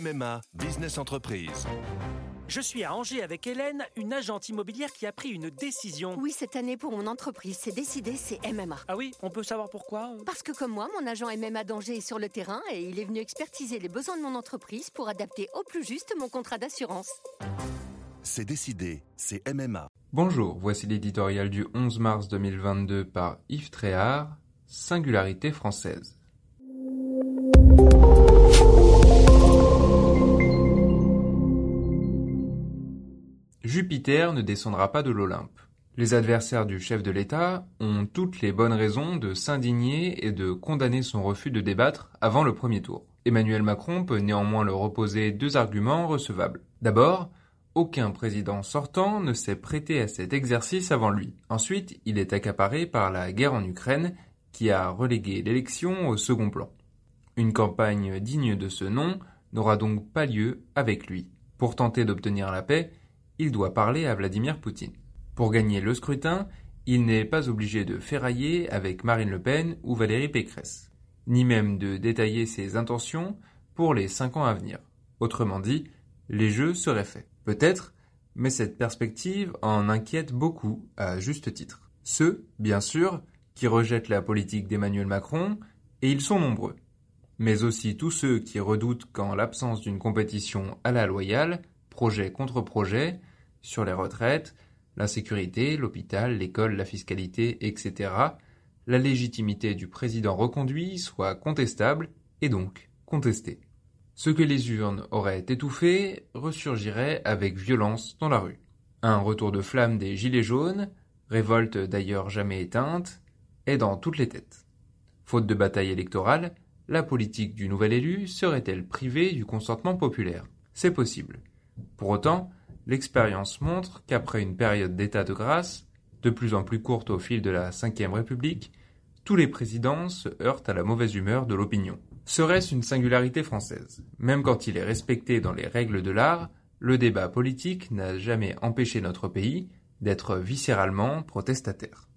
MMA Business Entreprise. Je suis à Angers avec Hélène, une agente immobilière qui a pris une décision. Oui, cette année pour mon entreprise, c'est décidé, c'est MMA. Ah oui, on peut savoir pourquoi? Parce que comme moi, mon agent MMA d'Angers est sur le terrain et il est venu expertiser les besoins de mon entreprise pour adapter au plus juste mon contrat d'assurance. C'est décidé, c'est MMA. Bonjour, voici l'éditorial du 11 mars 2022 par Yves Tréhard, Singularité française. Jupiter ne descendra pas de l'Olympe. Les adversaires du chef de l'État ont toutes les bonnes raisons de s'indigner et de condamner son refus de débattre avant le premier tour. Emmanuel Macron peut néanmoins leur opposer deux arguments recevables. D'abord, aucun président sortant ne s'est prêté à cet exercice avant lui. Ensuite, il est accaparé par la guerre en Ukraine qui a relégué l'élection au second plan. Une campagne digne de ce nom n'aura donc pas lieu avec lui. Pour tenter d'obtenir la paix, il doit parler à Vladimir Poutine. Pour gagner le scrutin, il n'est pas obligé de ferrailler avec Marine Le Pen ou Valérie Pécresse, ni même de détailler ses intentions pour les cinq ans à venir. Autrement dit, les jeux seraient faits. Peut-être, mais cette perspective en inquiète beaucoup, à juste titre. Ceux, bien sûr, qui rejettent la politique d'Emmanuel Macron, et ils sont nombreux. Mais aussi tous ceux qui redoutent qu'en l'absence d'une compétition à la loyale, projet contre projet, sur les retraites, la sécurité, l'hôpital, l'école, la fiscalité, etc., la légitimité du président reconduit soit contestable et donc contestée. Ce que les urnes auraient étouffé ressurgirait avec violence dans la rue. Un retour de flamme des Gilets jaunes, révolte d'ailleurs jamais éteinte, est dans toutes les têtes. Faute de bataille électorale, la politique du nouvel élu serait-elle privée du consentement populaire? C'est possible. Pour autant, l'expérience montre qu'après une période d'état de grâce, de plus en plus courte au fil de la Ve République, tous les présidents se heurtent à la mauvaise humeur de l'opinion. Serait-ce une singularité française? Même quand il est respecté dans les règles de l'art, le débat politique n'a jamais empêché notre pays d'être viscéralement protestataire.